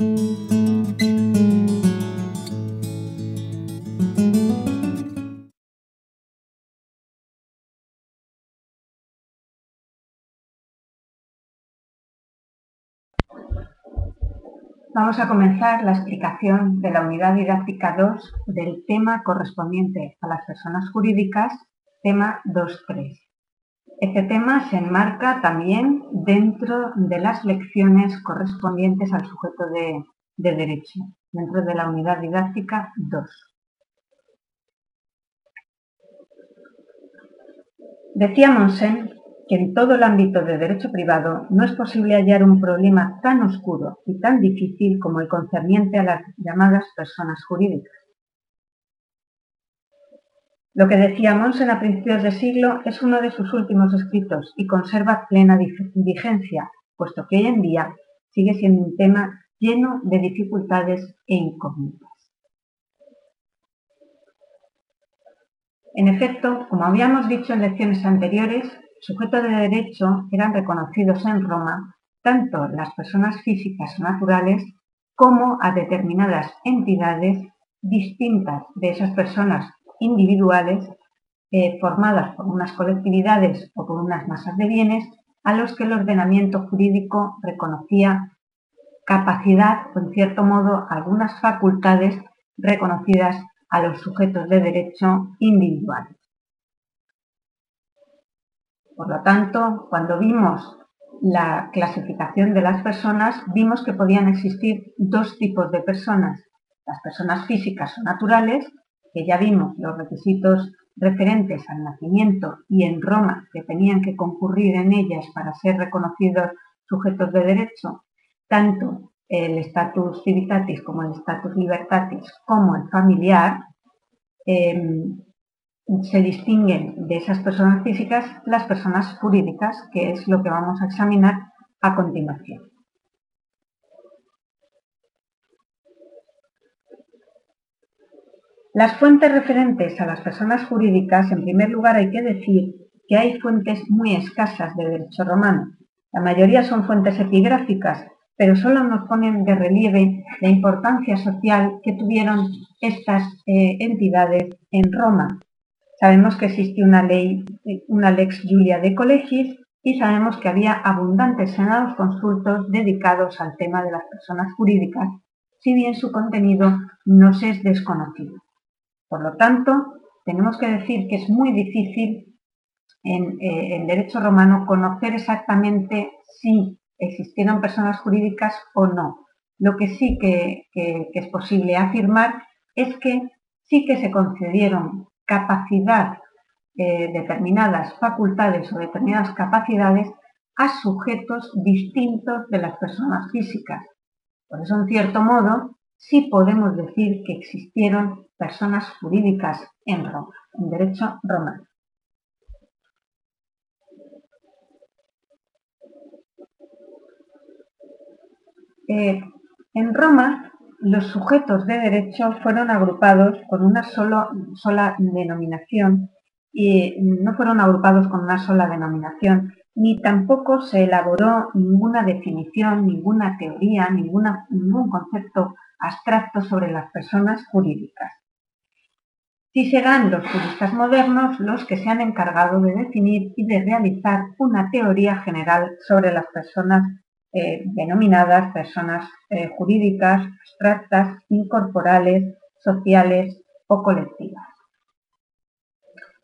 Vamos a comenzar la explicación de la unidad didáctica 2 del tema correspondiente a las personas jurídicas, tema 2.3. Este tema se enmarca también dentro de las lecciones correspondientes al sujeto de, derecho, dentro de la unidad didáctica 2. Decía Monsen que en todo el ámbito de derecho privado no es posible hallar un problema tan oscuro y tan difícil como el concerniente a las llamadas personas jurídicas. Lo que decía Monsen a principios de siglo es uno de sus últimos escritos y conserva plena vigencia, puesto que hoy en día sigue siendo un tema lleno de dificultades e incógnitas. En efecto, como habíamos dicho en lecciones anteriores, sujetos de derecho eran reconocidos en Roma tanto las personas físicas naturales como a determinadas entidades distintas de esas personas individuales eh, formadas por unas colectividades o por unas masas de bienes a los que el ordenamiento jurídico reconocía capacidad o en cierto modo algunas facultades reconocidas a los sujetos de derecho individuales. Por lo tanto, cuando vimos la clasificación de las personas, vimos que podían existir dos tipos de personas. Las personas físicas o naturales, que ya vimos los requisitos referentes al nacimiento y en Roma que tenían que concurrir en ellas para ser reconocidos sujetos de derecho, tanto el status civitatis como el status libertatis como el familiar, em, se distinguen de esas personas físicas las personas jurídicas, que es lo que vamos a examinar a continuación. Las fuentes referentes a las personas jurídicas, en primer lugar hay que decir que hay fuentes muy escasas de derecho romano. La mayoría son fuentes epigráficas, pero solo nos ponen de relieve la importancia social que tuvieron estas eh, entidades en Roma, Sabemos que existe una ley, una lex Julia de colegis, y sabemos que había abundantes senados consultos dedicados al tema de las personas jurídicas, si bien su contenido nos es desconocido. Por lo tanto, tenemos que decir que es muy difícil en, eh, derecho romano conocer exactamente si existieron personas jurídicas o no. Lo que sí que es posible afirmar es que sí que se concedieron capacidad, eh, determinadas facultades o determinadas capacidades a sujetos distintos de las personas físicas. Por eso, en cierto modo, sí podemos decir que existieron personas jurídicas en Roma, en derecho romano. Eh, en Roma los sujetos de derecho fueron agrupados con una sola denominación y no fueron agrupados con una sola denominación, ni tampoco se elaboró ninguna definición, ninguna teoría, ningún concepto abstracto sobre las personas jurídicas. Sí serán los juristas modernos los que se han encargado de definir y de realizar una teoría general sobre las personas eh, denominadas personas eh, jurídicas, abstractas, incorporales, sociales o colectivas.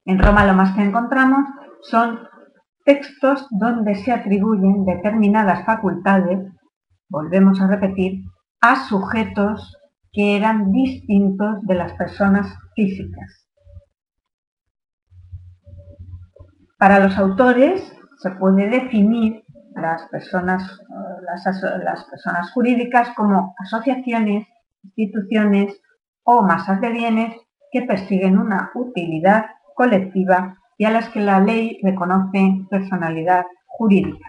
En Roma lo más que encontramos son textos donde se atribuyen determinadas facultades, volvemos a repetir, a sujetos que eran distintos de las personas físicas. Para los autores se puede definir las personas, las, personas jurídicas como asociaciones, instituciones o masas de bienes que persiguen una utilidad colectiva y a las que la ley reconoce personalidad jurídica.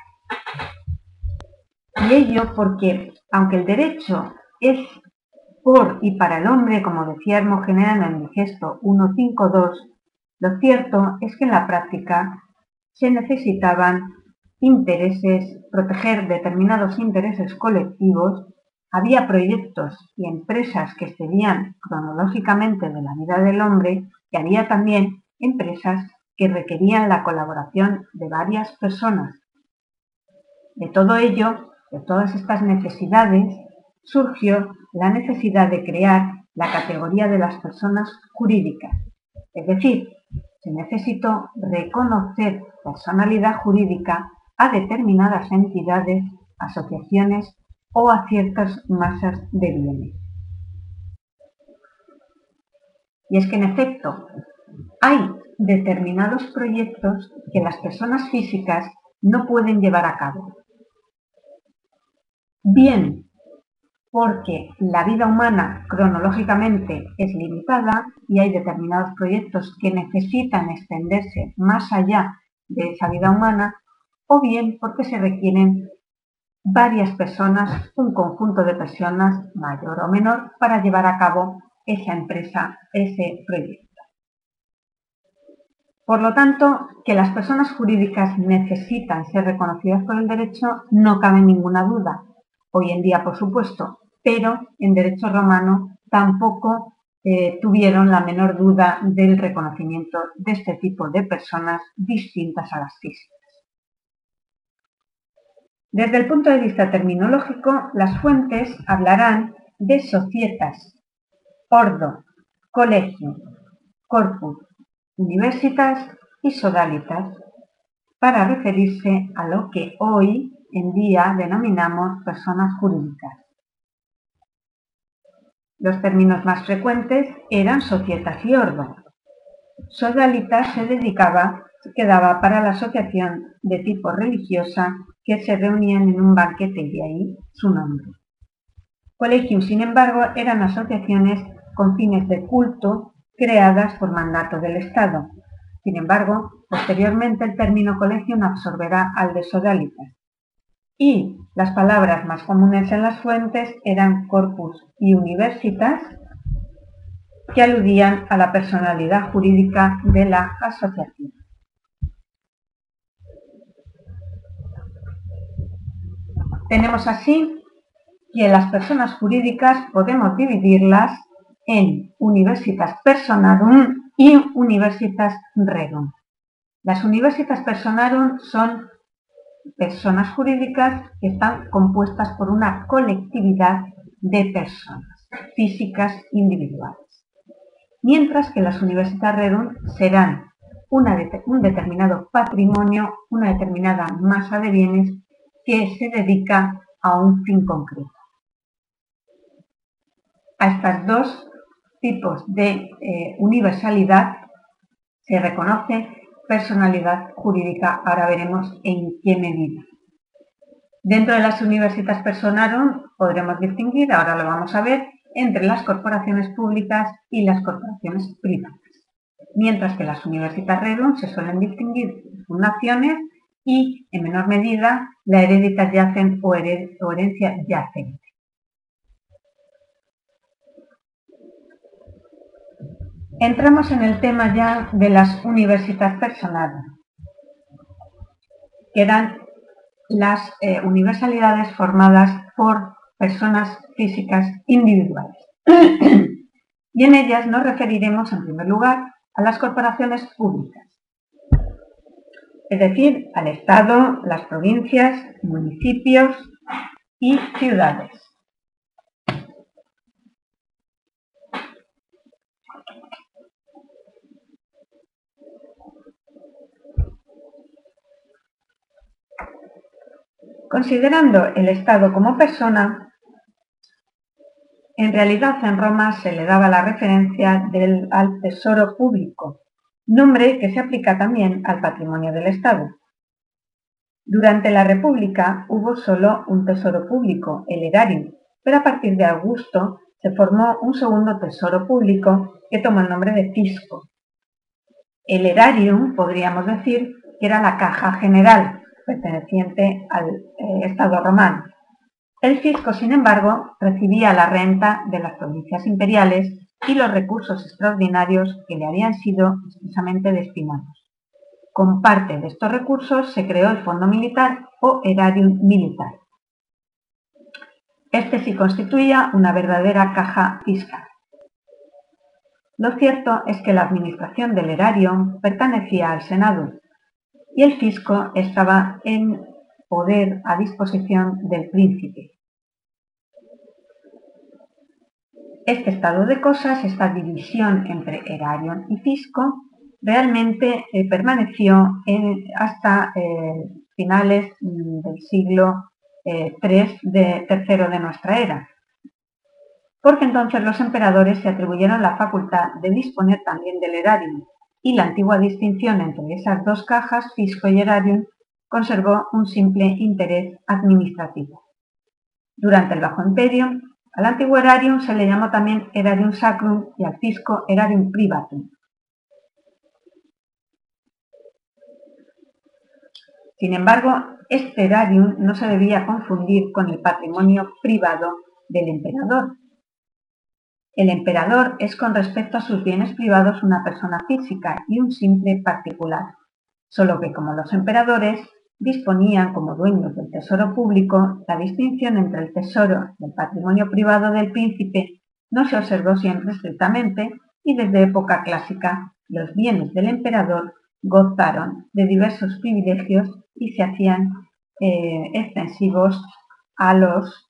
Y ello porque, aunque el derecho es por y para el hombre, como decía Hermógenes en el gesto 152, lo cierto es que en la práctica se necesitaban intereses, proteger determinados intereses colectivos había proyectos y empresas que excedían cronológicamente de la vida del hombre y había también empresas que requerían la colaboración de varias personas. De todo ello, de todas estas necesidades, surgió la necesidad de crear la categoría de las personas jurídicas. Es decir, se necesitó reconocer personalidad jurídica a determinadas entidades, asociaciones o a ciertas masas de bienes. Y es que en efecto, hay determinados proyectos que las personas físicas no pueden llevar a cabo. Bien porque la vida humana cronológicamente es limitada y hay determinados proyectos que necesitan extenderse más allá de esa vida humana, o bien porque se requieren varias personas, un conjunto de personas, mayor o menor, para llevar a cabo esa empresa, ese proyecto. Por lo tanto, que las personas jurídicas necesitan ser reconocidas por el derecho no cabe ninguna duda. Hoy en día, por supuesto, pero en derecho romano tampoco eh, tuvieron la menor duda del reconocimiento de este tipo de personas distintas a las físicas. Desde el punto de vista terminológico, las fuentes hablarán de societas, ordo, colegio, corpus, universitas y sodalitas, para referirse a lo que hoy en día denominamos personas jurídicas. Los términos más frecuentes eran societas y ordo. Sodalitas se dedicaba, quedaba para la asociación de tipo religiosa que se reunían en un banquete y de ahí su nombre. Colegium, sin embargo, eran asociaciones con fines de culto creadas por mandato del Estado. Sin embargo, posteriormente el término colegium absorberá al de sodalitas y las palabras más comunes en las fuentes eran corpus y universitas, que aludían a la personalidad jurídica de la asociación. Tenemos así que las personas jurídicas podemos dividirlas en universitas personarum y universitas rerum. Las universitas personarum son personas jurídicas que están compuestas por una colectividad de personas físicas individuales. Mientras que las universidades rerum serán un determinado patrimonio, una determinada masa de bienes que se dedica a un fin concreto. A estos dos tipos de eh, universalidad se reconoce personalidad jurídica. Ahora veremos en qué medida. Dentro de las universidades personarum podremos distinguir, ahora lo vamos a ver, entre las corporaciones públicas y las corporaciones privadas. Mientras que las universidades rerum se suelen distinguir fundaciones y, en menor medida, la hereditas yacen o, o herencia yacente. Entramos en el tema ya de las universidades personales, que eran las eh, universalidades formadas por personas físicas individuales. y en ellas nos referiremos en primer lugar a las corporaciones públicas, es decir, al Estado, las provincias, municipios y ciudades. Considerando el Estado como persona, en realidad en Roma se le daba la referencia al tesoro público, nombre que se aplica también al patrimonio del Estado. Durante la República hubo solo un tesoro público, el erario, pero a partir de Augusto se formó un segundo tesoro público que tomó el nombre de fisco. El erarium, podríamos decir, que era la caja general, perteneciente al eh, Estado romano. El fisco, sin embargo, recibía la renta de las provincias imperiales y los recursos extraordinarios que le habían sido expresamente destinados. Con parte de estos recursos se creó el Fondo Militar o Erarium Militar. Este sí constituía una verdadera caja fiscal. Lo cierto es que la administración del erario pertenecía al Senado y el fisco estaba en poder a disposición del príncipe. Este estado de cosas, esta división entre erario y fisco, realmente eh, permaneció hasta eh, finales del siglo III eh, de, nuestra era, porque entonces los emperadores se atribuyeron la facultad de disponer también del erarium, y la antigua distinción entre esas dos cajas, fisco y erarium, conservó un simple interés administrativo. Durante el Bajo Imperio, al antiguo erarium se le llamó también erarium sacrum y al fisco erarium privatum. Sin embargo, este erarium no se debía confundir con el patrimonio privado del emperador. El emperador es con respecto a sus bienes privados una persona física y un simple particular, solo que como los emperadores disponían como dueños del tesoro público, la distinción entre el tesoro y el patrimonio privado del príncipe no se observó siempre estrictamente y desde época clásica los bienes del emperador gozaron de diversos privilegios y se hacían eh, extensivos a los,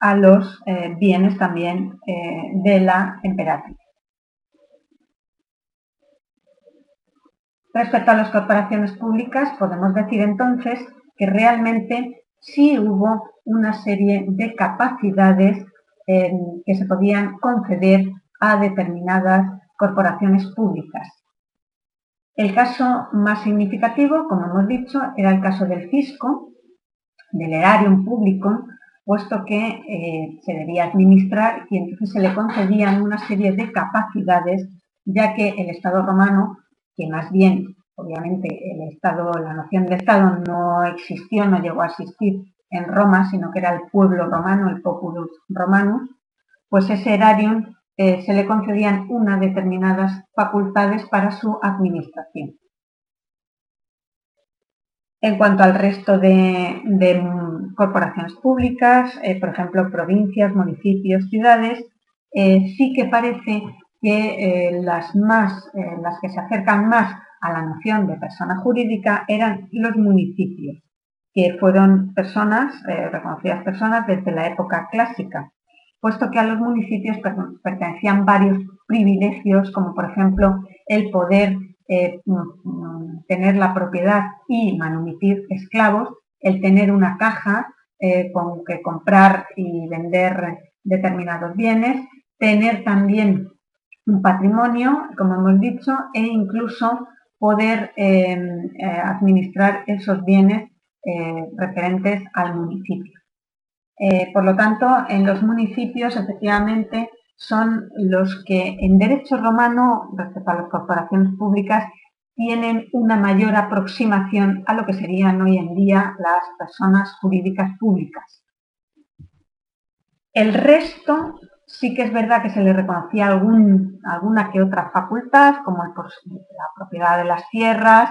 a los eh, bienes también eh, de la emperatriz. Respecto a las corporaciones públicas, podemos decir entonces que realmente sí hubo una serie de capacidades que se podían conceder a determinadas corporaciones públicas. El caso más significativo, como hemos dicho, era el caso del fisco, del erarium público, puesto que eh, se debía administrar y entonces se le concedían una serie de capacidades, ya que el Estado romano, que más bien, obviamente, el Estado, la noción de Estado no existió, no llegó a existir en Roma, sino que era el pueblo romano, el populus romanus, pues ese erarium eh, se le concedían unas determinadas facultades para su administración. En cuanto al resto de, corporaciones públicas, eh, por ejemplo, provincias, municipios, ciudades, eh, sí que parece que las, más, las que se acercan más a la noción de persona jurídica eran los municipios, que fueron personas, reconocidas personas desde la época clásica, puesto que a los municipios pertenecían varios privilegios, como por ejemplo el poder eh, mm, mm, tener la propiedad y manumitir esclavos, el tener una caja eh, con que comprar y vender determinados bienes, tener también un patrimonio, como hemos dicho, e incluso poder em, eh, administrar esos bienes referentes al municipio. Eh, por lo tanto, en los municipios efectivamente son los que en derecho romano, respecto a las corporaciones públicas, tienen una mayor aproximación a lo que serían hoy en día las personas jurídicas públicas. El resto sí que es verdad que se le reconocía alguna que otra facultad, como la propiedad de las tierras,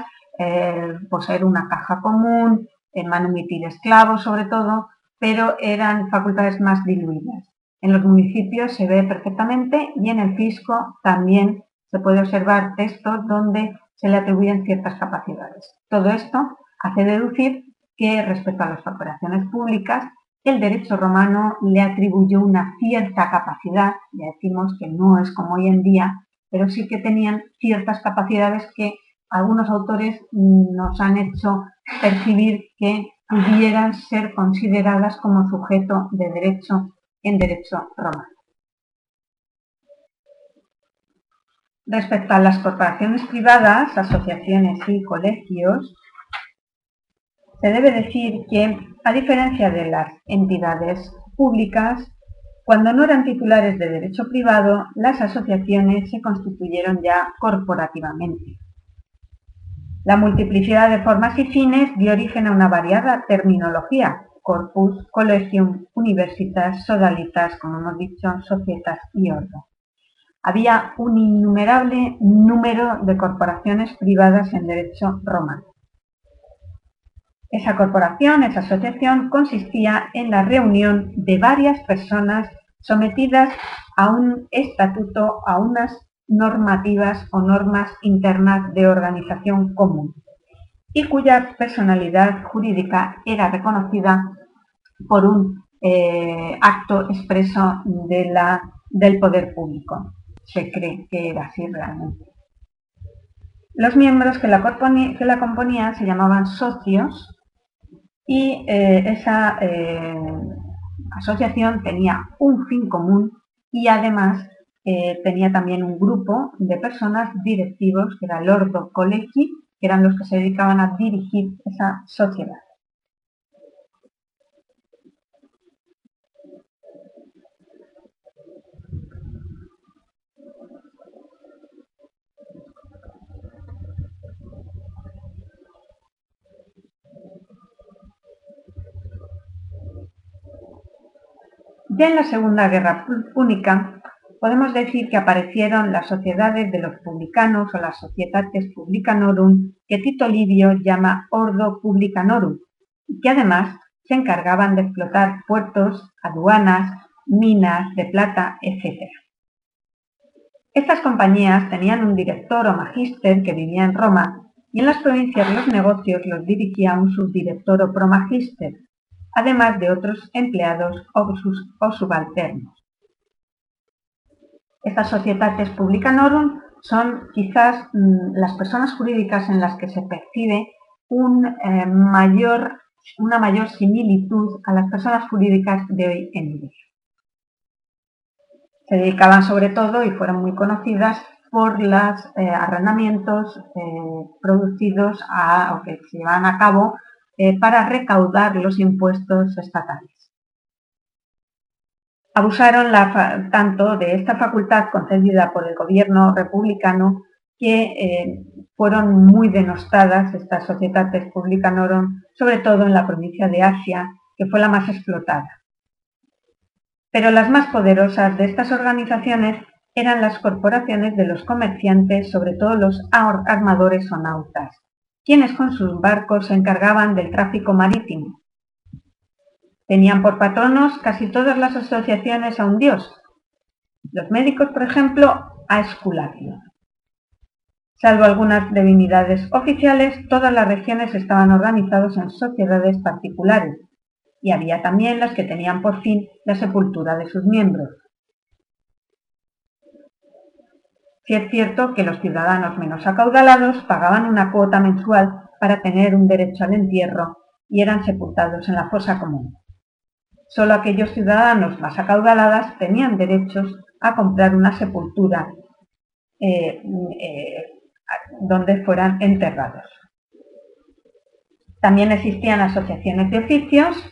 poseer una caja común, el manumitir esclavos sobre todo, pero eran facultades más diluidas. En los municipios se ve perfectamente y en el fisco también se puede observar textos donde se le atribuyen ciertas capacidades. Todo esto hace deducir que respecto a las corporaciones públicas, el derecho romano le atribuyó una cierta capacidad, ya decimos que no es como hoy en día, pero sí que tenían ciertas capacidades que algunos autores nos han hecho percibir que pudieran ser consideradas como sujeto de derecho en derecho romano. Respecto a las corporaciones privadas, asociaciones y colegios, se debe decir que, a diferencia de las entidades públicas, cuando no eran titulares de derecho privado, las asociaciones se constituyeron ya corporativamente. La multiplicidad de formas y fines dio origen a una variada terminología, corpus, collegium, universitas, sodalitas, como hemos dicho, societas y orden. Había un innumerable número de corporaciones privadas en derecho romano. Esa corporación, esa asociación, consistía en la reunión de varias personas sometidas a un estatuto, a unas normativas o normas internas de organización común y cuya personalidad jurídica era reconocida por un eh, acto expreso del poder público. Se cree que era así realmente. Los miembros que la, componían se llamaban socios y eh, esa eh, asociación tenía un fin común y además tenía también un grupo de personas directivos, que era el Ordo Collegi, que eran los que se dedicaban a dirigir esa sociedad. Ya en la Segunda Guerra Púnica podemos decir que aparecieron las sociedades de los publicanos o las societates publicanorum que Tito Livio llama Ordo Publicanorum y que además se encargaban de explotar puertos, aduanas, minas de plata, etc. Estas compañías tenían un director o magíster que vivía en Roma y en las provincias los negocios los dirigía un subdirector o promagíster, además de otros empleados o, subalternos. Estas societates publicanorum son quizás mm, las personas jurídicas en las que se percibe eh, una mayor similitud a las personas jurídicas de hoy en día. Se dedicaban sobre todo y fueron muy conocidas por los eh, arrendamientos eh, producidos o que se llevan a cabo eh, para recaudar los impuestos estatales. Abusaron tanto de esta facultad concedida por el gobierno republicano que eh, fueron muy denostadas estas sociedades publicanorum, sobre todo en la provincia de Asia, que fue la más explotada. Pero las más poderosas de estas organizaciones eran las corporaciones de los comerciantes, sobre todo los armadores o nautas, quienes con sus barcos se encargaban del tráfico marítimo. Tenían por patronos casi todas las asociaciones a un dios. Los médicos, por ejemplo, a Esculapio. Salvo algunas divinidades oficiales, todas las regiones estaban organizadas en sociedades particulares, y había también las que tenían por fin la sepultura de sus miembros. Si es cierto que los ciudadanos menos acaudalados pagaban una cuota mensual para tener un derecho al entierro y eran sepultados en la fosa común. Solo aquellos ciudadanos más acaudaladas tenían derechos a comprar una sepultura eh, eh, donde fueran enterrados. También existían asociaciones de oficios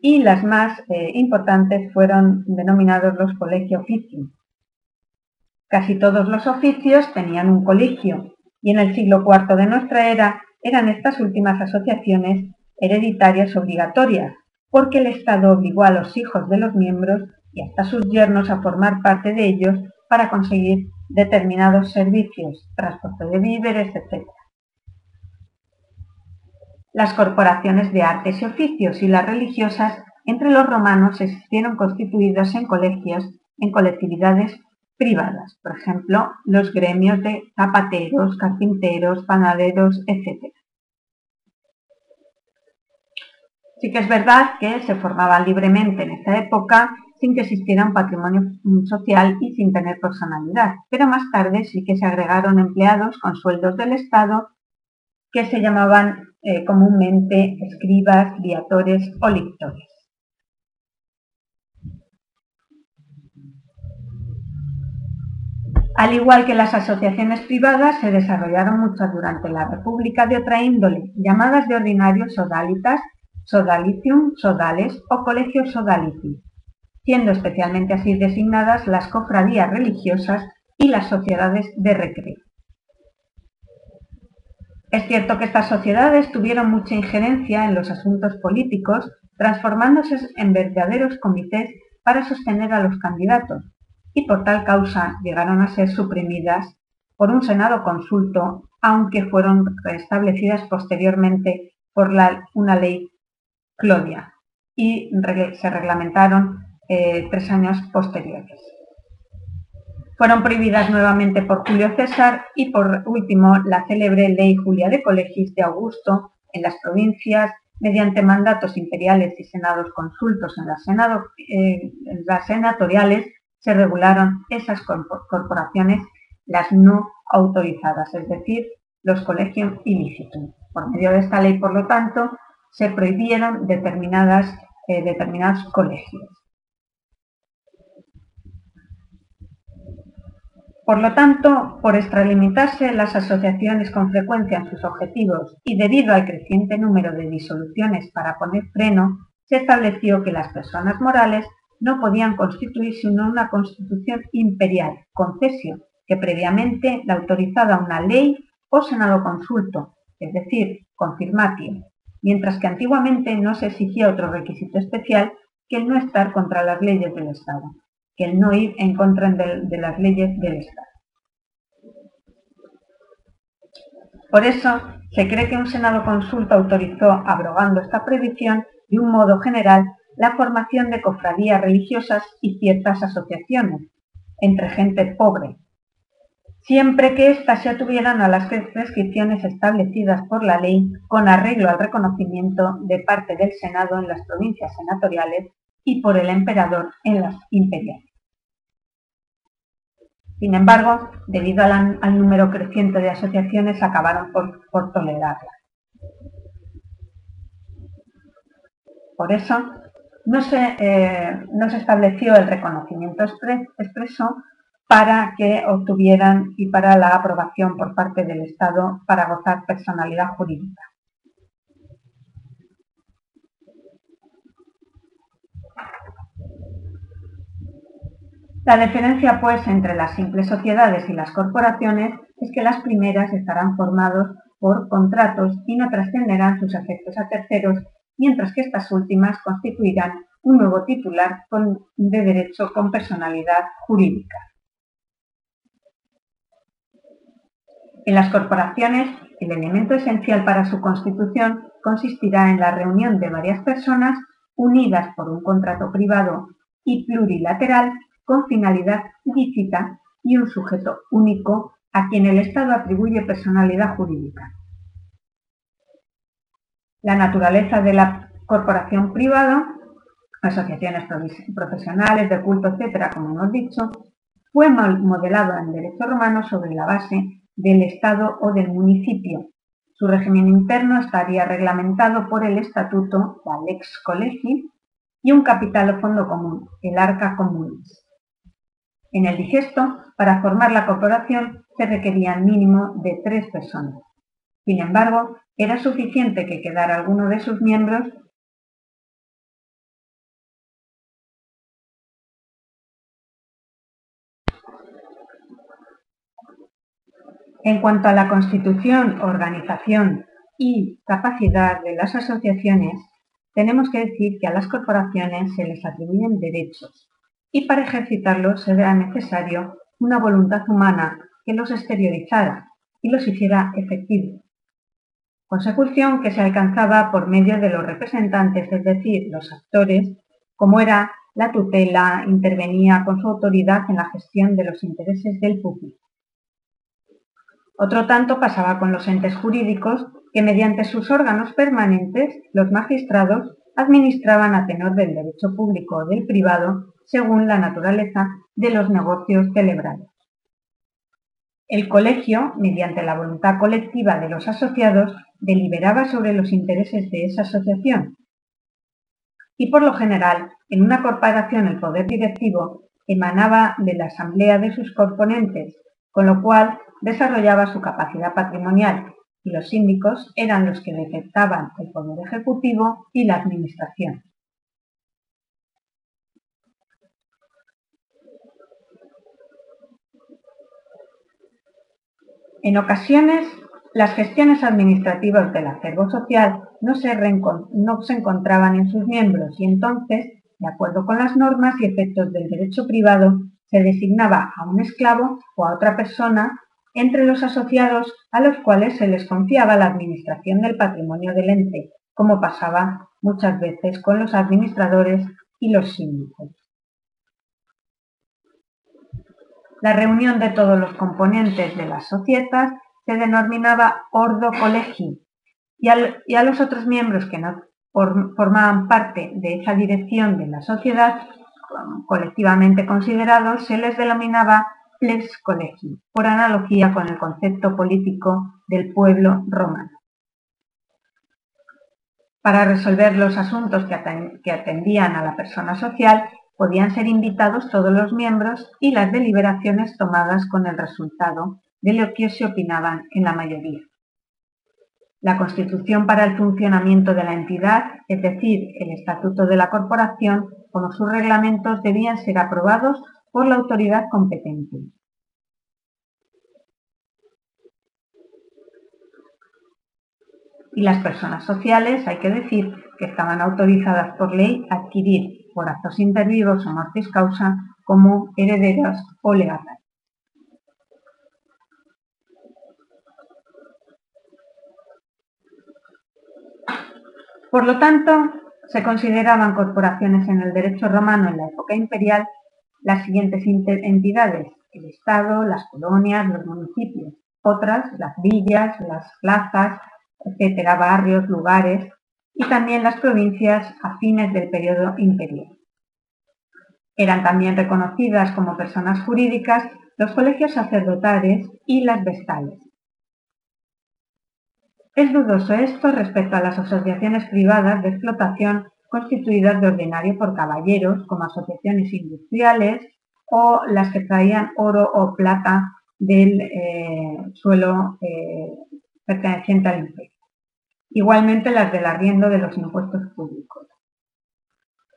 y las más eh, importantes fueron denominados los colegios oficios Casi todos los oficios tenían un colegio y en el siglo IV de nuestra era eran estas últimas asociaciones hereditarias obligatorias, porque el Estado obligó a los hijos de los miembros y hasta sus yernos a formar parte de ellos para conseguir determinados servicios, transporte de víveres, etc. Las corporaciones de artes y oficios y las religiosas entre los romanos existieron constituidas en colegios, en colectividades privadas, por ejemplo, los gremios de zapateros, carpinteros, panaderos, etc. Sí que es verdad que se formaban libremente en esta época sin que existiera un patrimonio social y sin tener personalidad, pero más tarde sí que se agregaron empleados con sueldos del Estado que se llamaban eh, comúnmente escribas, viatores o lictores. Al igual que las asociaciones privadas, se desarrollaron muchas durante la República de otra índole, llamadas de ordinario sodalitas, sodalicium, sodales o colegios sodalici, siendo especialmente así designadas las cofradías religiosas y las sociedades de recreo. Es cierto que estas sociedades tuvieron mucha injerencia en los asuntos políticos, transformándose en verdaderos comités para sostener a los candidatos, y por tal causa llegaron a ser suprimidas por un Senado consulto, aunque fueron restablecidas posteriormente por una ley Clodia y se reglamentaron eh, tres años posteriores. Fueron prohibidas nuevamente por Julio César y por último la célebre Ley Julia de Colegis de Augusto en las provincias mediante mandatos imperiales y senados consultos en las, eh, en las senatoriales se regularon esas corporaciones, las no autorizadas, es decir, los colegios ilícitos. Por medio de esta ley, por lo tanto, se prohibieron determinadas, eh, determinados colegios. Por lo tanto, por extralimitarse las asociaciones con frecuencia en sus objetivos y debido al creciente número de disoluciones para poner freno, se estableció que las personas morales no podían constituir sino una constitución imperial, concesio, que previamente la autorizaba una ley o senado consulto, es decir, confirmatio, mientras que antiguamente no se exigía otro requisito especial que el no estar contra las leyes del Estado que el no ir en contra de, las leyes del Estado. Por eso, se cree que un Senado consulta autorizó, abrogando esta prohibición, de un modo general, la formación de cofradías religiosas y ciertas asociaciones entre gente pobre, siempre que éstas se atuvieran a las prescripciones establecidas por la ley con arreglo al reconocimiento de parte del Senado en las provincias senatoriales y por el emperador en las imperiales. Sin embargo, debido al, número creciente de asociaciones, acabaron por, tolerarla. Por eso, no se, eh, no se, estableció el reconocimiento expreso para que obtuvieran y para la aprobación por parte del Estado para gozar personalidad jurídica. La diferencia, pues, entre las simples sociedades y las corporaciones es que las primeras estarán formados por contratos y no trascenderán sus efectos a terceros, mientras que estas últimas constituirán un nuevo titular de derecho con personalidad jurídica. En las corporaciones, el elemento esencial para su constitución consistirá en la reunión de varias personas unidas por un contrato privado y plurilateral con finalidad lícita y un sujeto único a quien el Estado atribuye personalidad jurídica. La naturaleza de la corporación privada, asociaciones profesionales, de culto, etcétera, como hemos dicho, fue modelado en derecho romano sobre la base del Estado o del municipio. Su régimen interno estaría reglamentado por el Estatuto, la Lex Colegi, y un capital o fondo común, el Arca Comunis. En el digesto, para formar la corporación se requerían mínimo de tres personas. Sin embargo, era suficiente que quedara alguno de sus miembros En cuanto a la constitución, organización y capacidad de las asociaciones, tenemos que decir que a las corporaciones se les atribuyen derechos, y para ejercitarlos será necesario una voluntad humana que los exteriorizara y los hiciera efectivos. Consecución que se alcanzaba por medio de los representantes, es decir, los actores, como era la tutela, intervenía con su autoridad en la gestión de los intereses del público. Otro tanto pasaba con los entes jurídicos que mediante sus órganos permanentes, los magistrados, administraban a tenor del derecho público o del privado según la naturaleza de los negocios celebrados. El colegio, mediante la voluntad colectiva de los asociados, deliberaba sobre los intereses de esa asociación. Y por lo general, en una corporación el poder directivo emanaba de la asamblea de sus componentes, con lo cual desarrollaba su capacidad patrimonial y los síndicos eran los que detectaban el poder ejecutivo y la administración. En ocasiones, las gestiones administrativas del acervo social no se, encontraban en sus miembros y entonces, de acuerdo con las normas y efectos del derecho privado, se designaba a un esclavo o a otra persona entre los asociados a los cuales se les confiaba la administración del patrimonio del ente, como pasaba muchas veces con los administradores y los síndicos. La reunión de todos los componentes de las societas se denominaba ordo colegi y, a los otros miembros que no formaban parte de esa dirección de la sociedad, colectivamente considerados, se les denominaba lex colegi, por analogía con el concepto político del pueblo romano. Para resolver los asuntos que atendían a la persona social, podían ser invitados todos los miembros y las deliberaciones tomadas con el resultado de lo que se opinaban en la mayoría. La Constitución para el funcionamiento de la entidad, es decir, el Estatuto de la Corporación, como sus reglamentos, debían ser aprobados por la autoridad competente. Y las personas sociales, hay que decir, que estaban autorizadas por ley a adquirir por actos intervivos o mortis causa como herederas o legatas. Por lo tanto, se consideraban corporaciones en el derecho romano en la época imperial las siguientes entidades, el Estado, las colonias, los municipios, otras, las villas, las plazas, etcétera, barrios, lugares, y también las provincias a fines del periodo imperial. Eran también reconocidas como personas jurídicas los colegios sacerdotales y las vestales. Es dudoso esto respecto a las asociaciones privadas de explotación constituidas de ordinario por caballeros, como asociaciones industriales, o las que traían oro o plata del eh, suelo eh, perteneciente al imperio. Igualmente las del arriendo de los impuestos públicos.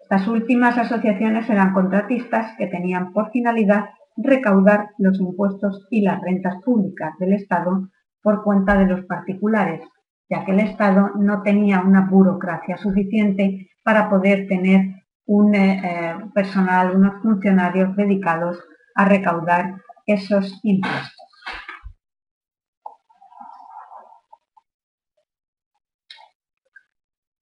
Estas últimas asociaciones eran contratistas que tenían por finalidad recaudar los impuestos y las rentas públicas del Estado por cuenta de los particulares, ya que el Estado no tenía una burocracia suficiente para poder tener un eh, eh, personal, unos funcionarios dedicados a recaudar esos impuestos.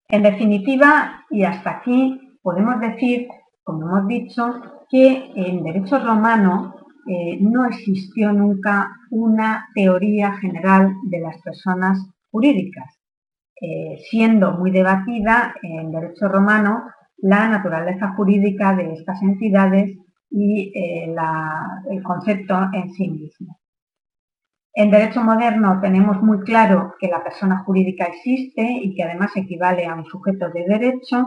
En definitiva, y hasta aquí, podemos decir, como hemos dicho, que en derecho romano eh, no existió nunca una teoría general de las personas jurídicas, eh, siendo muy debatida en derecho romano la naturaleza jurídica de estas entidades y eh, el concepto en sí mismo. En derecho moderno tenemos muy claro que la persona jurídica existe y que además equivale a un sujeto de derecho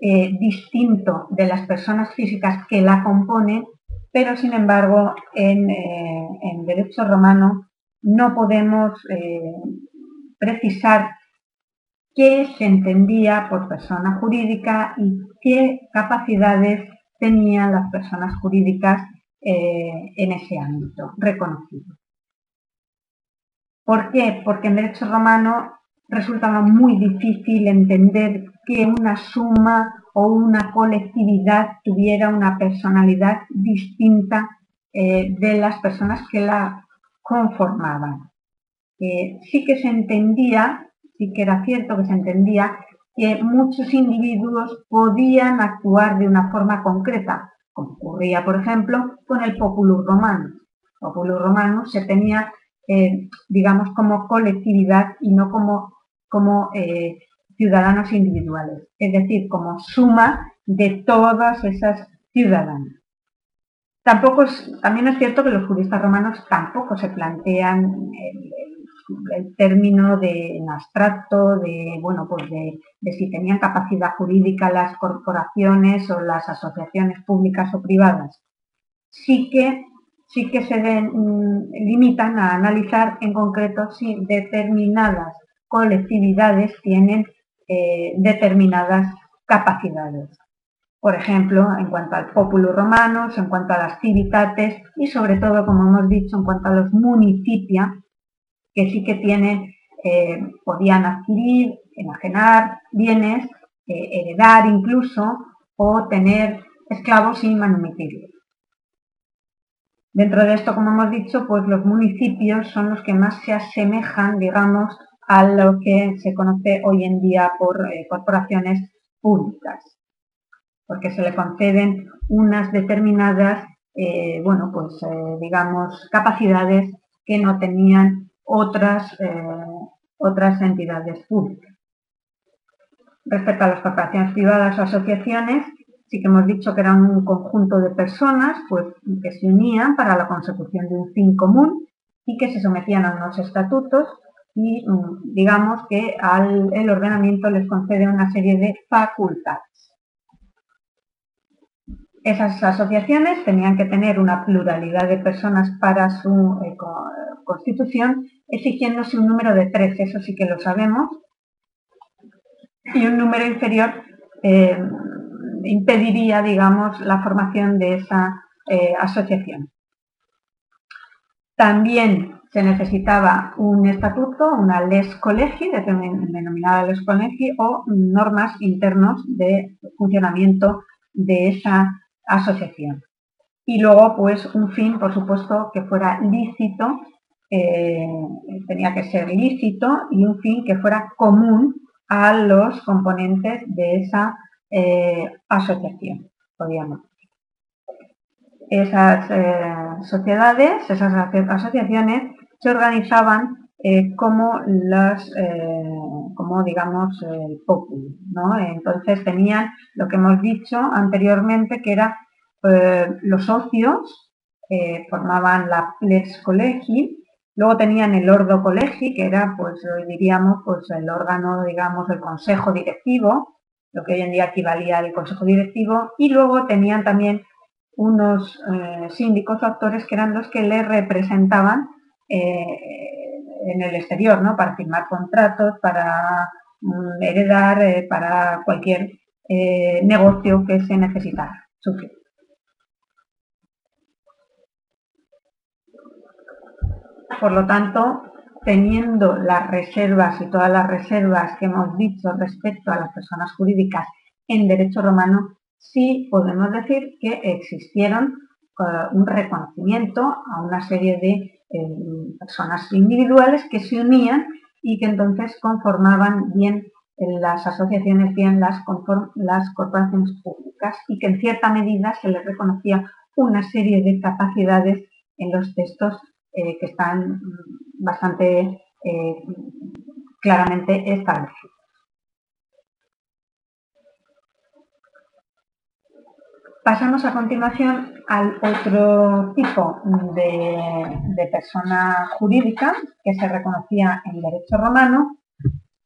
distinto de las personas físicas que la componen pero sin embargo en, eh, derecho romano no podemos eh, precisar qué se entendía por persona jurídica y qué capacidades tenían las personas jurídicas eh, en ese ámbito reconocido. ¿Por qué? Porque en derecho romano resultaba muy difícil entender que una suma o una colectividad tuviera una personalidad distinta eh, de las personas que la conformaban. Eh, sí que se entendía, sí que era cierto que se entendía que muchos individuos podían actuar de una forma concreta, como ocurría, por ejemplo, con el populus romano. El populus romano se tenía, eh, digamos, como colectividad y no como, como ciudadanos individuales, es decir, como suma de todas esas ciudadanas. Tampoco también es cierto que los juristas romanos tampoco se plantean el, término de en abstracto de bueno pues de, si tenían capacidad jurídica las corporaciones o las asociaciones públicas o privadas. Sí que sí que se mm, limitan a analizar en concreto si determinadas colectividades tienen eh, determinadas capacidades. Por ejemplo, en cuanto al populus romanos, en cuanto a las civitates y sobre todo, como hemos dicho, en cuanto a los municipia, que sí que tienen, eh, podían adquirir, enajenar bienes, eh, heredar incluso, o tener esclavos sin manumitirlos. Dentro de esto, como hemos dicho, pues los municipios son los que más se asemejan, digamos, a lo que se conoce hoy en día por eh, corporaciones públicas, porque se le conceden unas determinadas, eh, bueno, pues eh, digamos, capacidades que no tenían otras, otras entidades públicas. Respecto a las corporaciones privadas o asociaciones, sí que hemos dicho que eran un conjunto de personas pues, que se unían para la consecución de un fin común y que se sometían a unos estatutos y mm, digamos que al, el ordenamiento les concede una serie de facultades. Esas asociaciones tenían que tener una pluralidad de personas para su eh, constitución, exigiéndose un número de tres, eso sí que lo sabemos, y un número inferior eh, impediría, digamos, la formación de esa eh, asociación. También se necesitaba un estatuto, una les collegi, denominada les collegi, o normas internos de funcionamiento de esa asociación. Y luego, pues, un fin, por supuesto, que fuera lícito, eh, tenía que ser lícito, y un fin que fuera común a los componentes de esa eh, asociación, podríamos Esas eh, sociedades, esas asociaciones se organizaban eh, como las, como digamos, el populo, ¿no? Entonces tenían lo que hemos dicho anteriormente, que era los socios, formaban la Plex Collegi, Luego tenían el Ordo Collegi, que era, pues diríamos, pues el órgano, digamos, del consejo directivo, lo que hoy en día equivalía al consejo directivo, y luego tenían también unos eh, síndicos o actores que eran los que le representaban eh, en el exterior, ¿no? Para firmar contratos, para mm, heredar, eh, para cualquier negocio que se necesitara Por lo tanto, teniendo las reservas y todas las reservas que hemos dicho respecto a las personas jurídicas en derecho romano, sí podemos decir que existieron eh, un reconocimiento a una serie de eh, personas individuales que se unían y que entonces conformaban bien las asociaciones, bien las, las corporaciones públicas y que en cierta medida se les reconocía una serie de capacidades en los textos eh, que están bastante eh, claramente establecidos. Pasamos a continuación al otro tipo de, persona jurídica que se reconocía en derecho romano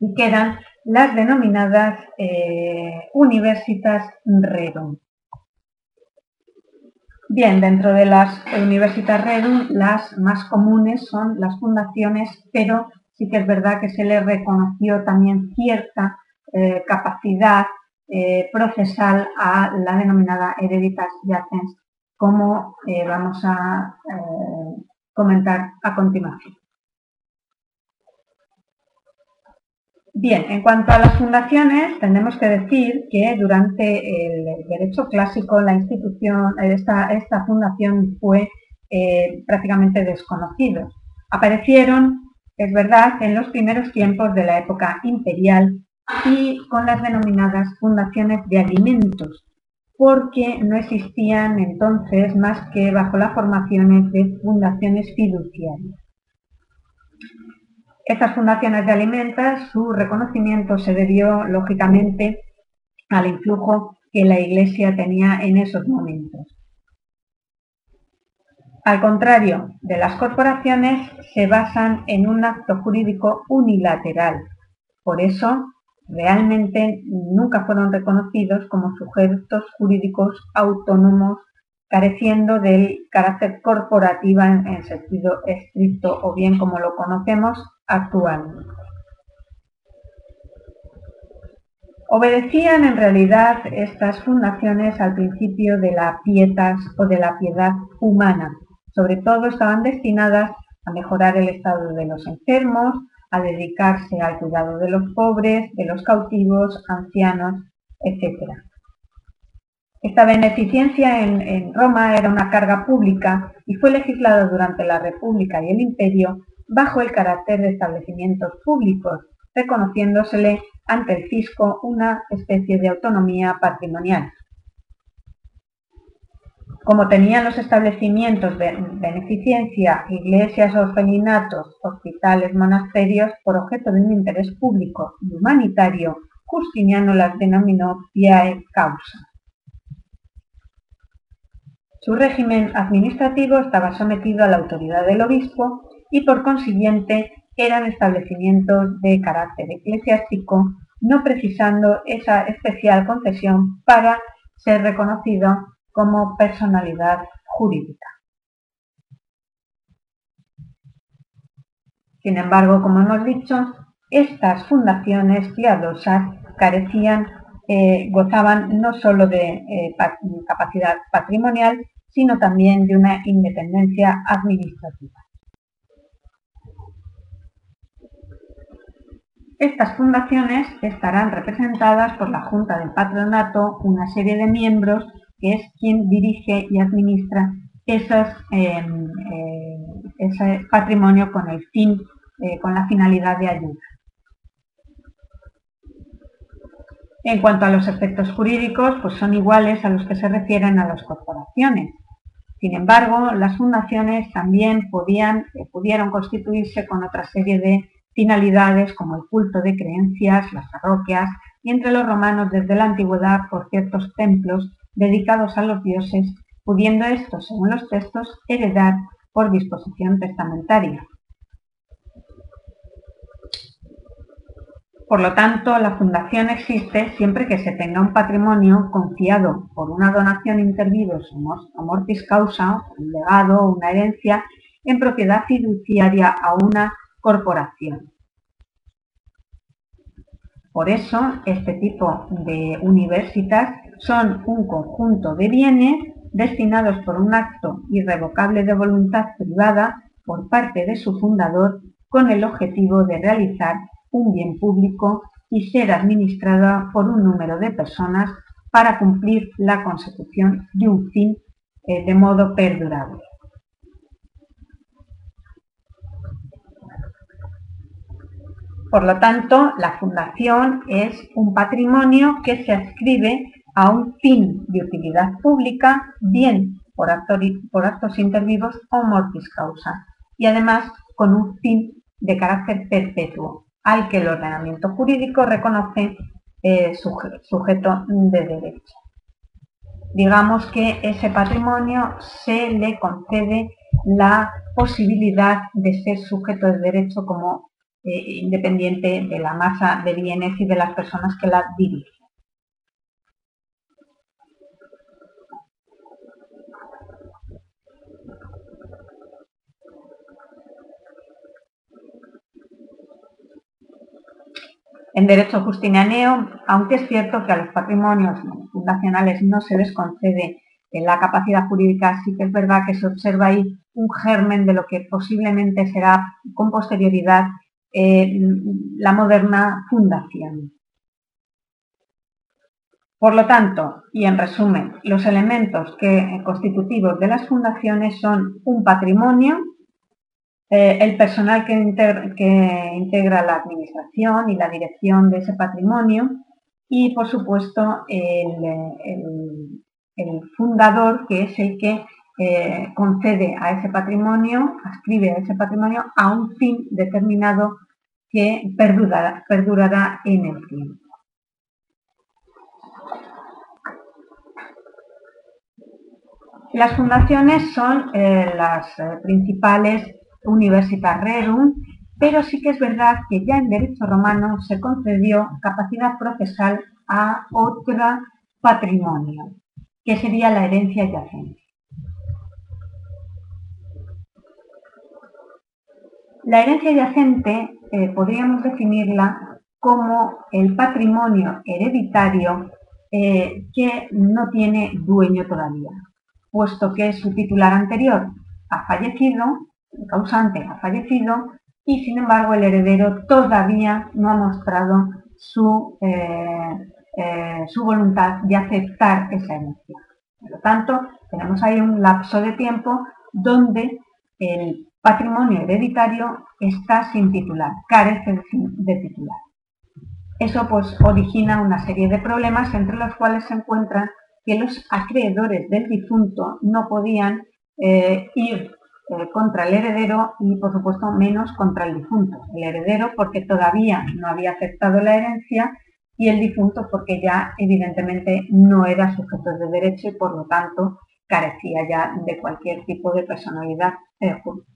y que eran las denominadas eh, universitas rerum. Bien, dentro de las universitas Redum, las más comunes son las fundaciones, pero sí que es verdad que se le reconoció también cierta eh, capacidad eh, procesal a la denominada Hereditas Jacens, como eh, vamos a comentar a continuación. Bien, en cuanto a las fundaciones, tenemos que decir que durante el derecho clásico la institución, esta, esta fundación fue eh, prácticamente desconocida. Aparecieron, es verdad, en los primeros tiempos de la época imperial y con las denominadas fundaciones de alimentos, porque no existían entonces más que bajo las formaciones de fundaciones fiduciarias. Estas fundaciones de alimentos, su reconocimiento se debió lógicamente al influjo que la Iglesia tenía en esos momentos. Al contrario de las corporaciones, se basan en un acto jurídico unilateral. Por eso, realmente nunca fueron reconocidos como sujetos jurídicos autónomos careciendo del carácter corporativo en, sentido estricto o bien como lo conocemos actualmente. Obedecían en realidad estas fundaciones al principio de la pietas o de la piedad humana. Sobre todo estaban destinadas a mejorar el estado de los enfermos, a dedicarse al cuidado de los pobres, de los cautivos, ancianos, etc. Esta beneficencia en, Roma era una carga pública y fue legislada durante la República y el Imperio bajo el carácter de establecimientos públicos, reconociéndosele ante el fisco una especie de autonomía patrimonial. Como tenían los establecimientos de beneficencia, iglesias, orfelinatos, hospitales, monasterios, por objeto de un interés público y humanitario, Justiniano las denominó piae causa. Su régimen administrativo estaba sometido a la autoridad del obispo y por consiguiente eran establecimientos de carácter eclesiástico, no precisando esa especial concesión para ser reconocido como personalidad jurídica. Sin embargo, como hemos dicho, estas fundaciones piadosas carecían, gozaban no sólo de eh, capacidad patrimonial, sino también de una independencia administrativa. Estas fundaciones estarán representadas por la Junta del Patronato, una serie de miembros que es quien dirige y administra em, eh, ese patrimonio con el fin, eh, con la finalidad de ayuda. En cuanto a los efectos jurídicos, pues son iguales a los que se refieren a las corporaciones. Sin embargo, las fundaciones también podían, eh, pudieron constituirse con otra serie de finalidades como el culto de creencias, las parroquias y entre los romanos desde la antigüedad por ciertos templos dedicados a los dioses, pudiendo estos, según los textos, heredar por disposición testamentaria. Por lo tanto, la fundación existe siempre que se tenga un patrimonio confiado por una donación intervidos o mortis causa, un legado o una herencia, en propiedad fiduciaria a una corporación. Por eso, este tipo de universitas son un conjunto de bienes destinados por un acto irrevocable de voluntad privada por parte de su fundador con el objetivo de realizar un bien público y ser administrada por un número de personas para cumplir la consecución de un fin eh, de modo perdurable. Por lo tanto, la fundación es un patrimonio que se ascribe a un fin de utilidad pública, bien por, por actos intervivos o mortis causa, y además con un fin de carácter perpetuo, al que el ordenamiento jurídico reconoce eh, sujeto de derecho. Digamos que ese patrimonio se le concede la posibilidad de ser sujeto de derecho como eh, independiente de la masa de bienes y de las personas que la dirigen. En derecho justinianeo, aunque es cierto que a los patrimonios fundacionales no se les concede la capacidad jurídica, sí que es verdad que se observa ahí un germen de lo que posiblemente será con posterioridad eh, la moderna fundación. Por lo tanto, y en resumen, los elementos que, constitutivos de las fundaciones son un patrimonio, eh, el personal que, integra la administración y la dirección de ese patrimonio y, por supuesto, el, fundador, que es el que eh, concede a ese patrimonio, ascribe a ese patrimonio a un fin determinado que perdurará, en el tiempo. Las fundaciones son eh, las principales Universitas Rerum, pero sí que es verdad que ya en derecho romano se concedió capacidad procesal a otro patrimonio, que sería la herencia yacente. La herencia yacente eh, podríamos definirla como el patrimonio hereditario eh, que no tiene dueño todavía, puesto que su titular anterior ha fallecido el causante ha fallecido y sin embargo el heredero todavía no ha mostrado su, eh, eh, su voluntad de aceptar esa herencia. Por lo tanto, tenemos ahí un lapso de tiempo donde el patrimonio hereditario está sin titular, carece de titular. Eso pues origina una serie de problemas entre los cuales se encuentran que los acreedores del difunto no podían eh, ir eh, contra el heredero y por supuesto menos contra el difunto. El heredero porque todavía no había aceptado la herencia y el difunto porque ya evidentemente no era sujeto de derecho y por lo tanto carecía ya de cualquier tipo de personalidad eh, jurídica.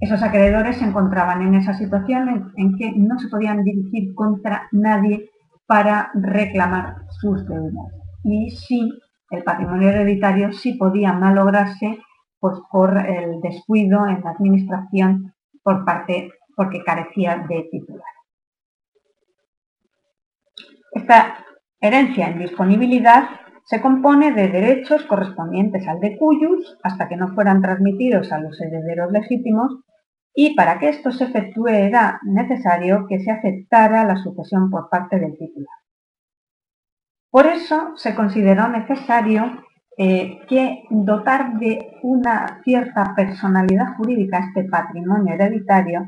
Esos acreedores se encontraban en esa situación en, que no se podían dirigir contra nadie para reclamar sus deudas. Y sí, el patrimonio hereditario sí podía malograrse pues, por el descuido en la administración por parte, porque carecía de titular. Esta herencia en disponibilidad se compone de derechos correspondientes al de cuyus hasta que no fueran transmitidos a los herederos legítimos y para que esto se efectúe era necesario que se aceptara la sucesión por parte del titular. Por eso se consideró necesario eh, que dotar de una cierta personalidad jurídica este patrimonio hereditario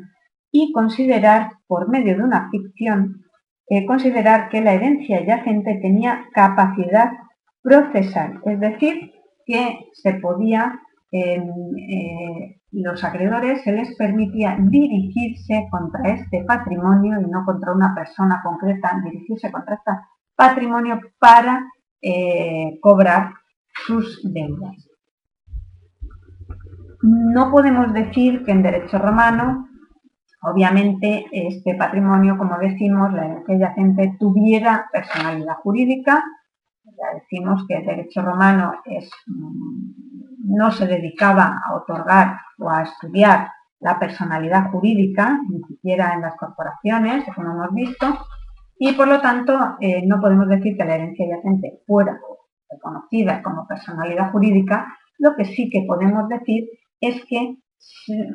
y considerar, por medio de una ficción, eh, considerar que la herencia yacente tenía capacidad procesal, es decir, que se podía eh, los acreedores se les permitía dirigirse contra este patrimonio y no contra una persona concreta, dirigirse contra este patrimonio para cobrar sus deudas. No podemos decir que en derecho romano, obviamente, este patrimonio, como decimos, la herencia yacente, tuviera personalidad jurídica. Ya decimos que el derecho romano es mm, no se dedicaba a otorgar o a estudiar la personalidad jurídica, ni siquiera en las corporaciones, como hemos visto, y por lo tanto eh, no podemos decir que la herencia yacente fuera reconocida como personalidad jurídica, lo que sí que podemos decir es que,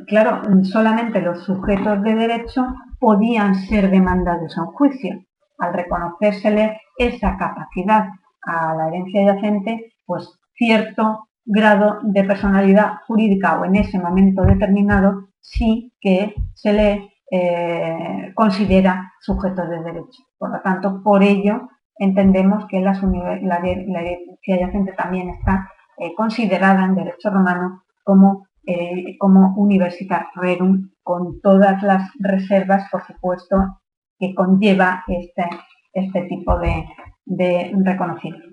claro, solamente los sujetos de derecho podían ser demandados en juicio. Al reconocérsele esa capacidad a la herencia yacente, pues cierto grado de personalidad jurídica o en ese momento determinado sí que se le eh, considera sujeto de derecho. Por lo tanto, por ello entendemos que la, herencia adyacente también está eh, considerada en derecho romano como, eh, como rerum, con todas las reservas, por supuesto, que conlleva este, este tipo de reconocimiento.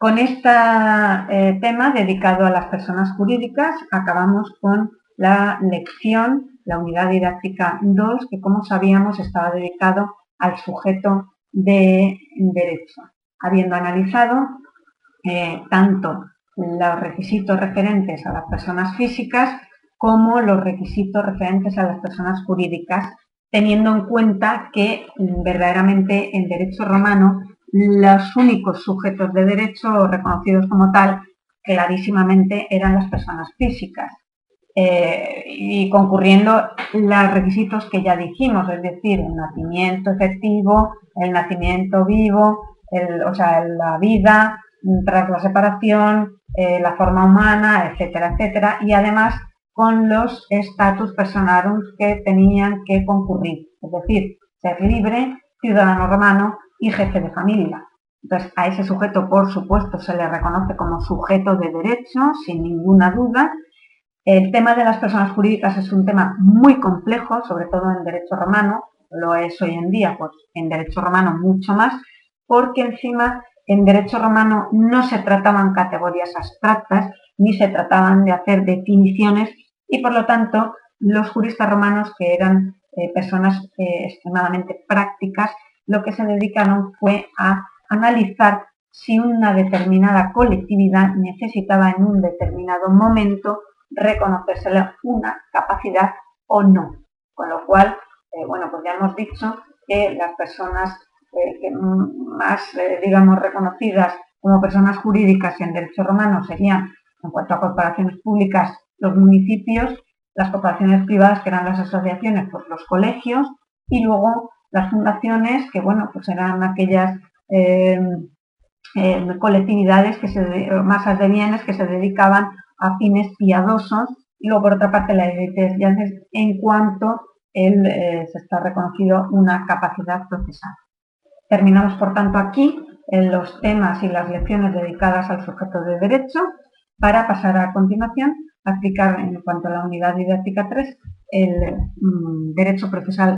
Con este tema dedicado a las personas jurídicas acabamos con la lección, la unidad didáctica 2, que como sabíamos estaba dedicado al sujeto de derecho. Habiendo analizado eh, tanto los requisitos referentes a las personas físicas como los requisitos referentes a las personas jurídicas, teniendo en cuenta que verdaderamente en derecho romano los únicos sujetos de derecho reconocidos como tal clarísimamente eran las personas físicas. Eh, y concurriendo los requisitos que ya dijimos, es decir, el nacimiento efectivo, el nacimiento vivo, o sea, la vida tras la separación, eh, la forma humana, etcétera, etcétera, y además con los estatus personarum que tenían que concurrir, es decir, ser libre, ciudadano romano y jefe de familia. Entonces, a ese sujeto, por supuesto, se le reconoce como sujeto de derecho, sin ninguna duda. El tema de las personas jurídicas es un tema muy complejo, sobre todo en derecho romano, lo es hoy en día, pues en derecho romano mucho más, porque encima en derecho romano no se trataban categorías abstractas, ni se trataban de hacer definiciones, y por lo tanto los juristas romanos, que eran eh, personas eh, extremadamente prácticas, lo que se dedicaron fue a analizar si una determinada colectividad necesitaba en un determinado momento reconocérsele una capacidad o no. Con lo cual, eh, bueno, pues ya hemos dicho que las personas eh, más, eh, digamos, reconocidas como personas jurídicas en derecho romano serían, en cuanto a corporaciones públicas, los municipios, las corporaciones privadas, que eran las asociaciones, pues los colegios, y luego las fundaciones, que bueno, pues eran aquellas colectividades, que se, masas de bienes que se dedicaban a fines piadosos, y luego por otra parte la élite en cuanto él, se está reconocido una capacidad procesal. Terminamos por tanto aquí en los temas y las lecciones dedicadas al sujeto de derecho para pasar a continuación a explicar en cuanto a la unidad didáctica 3 el mm, derecho procesal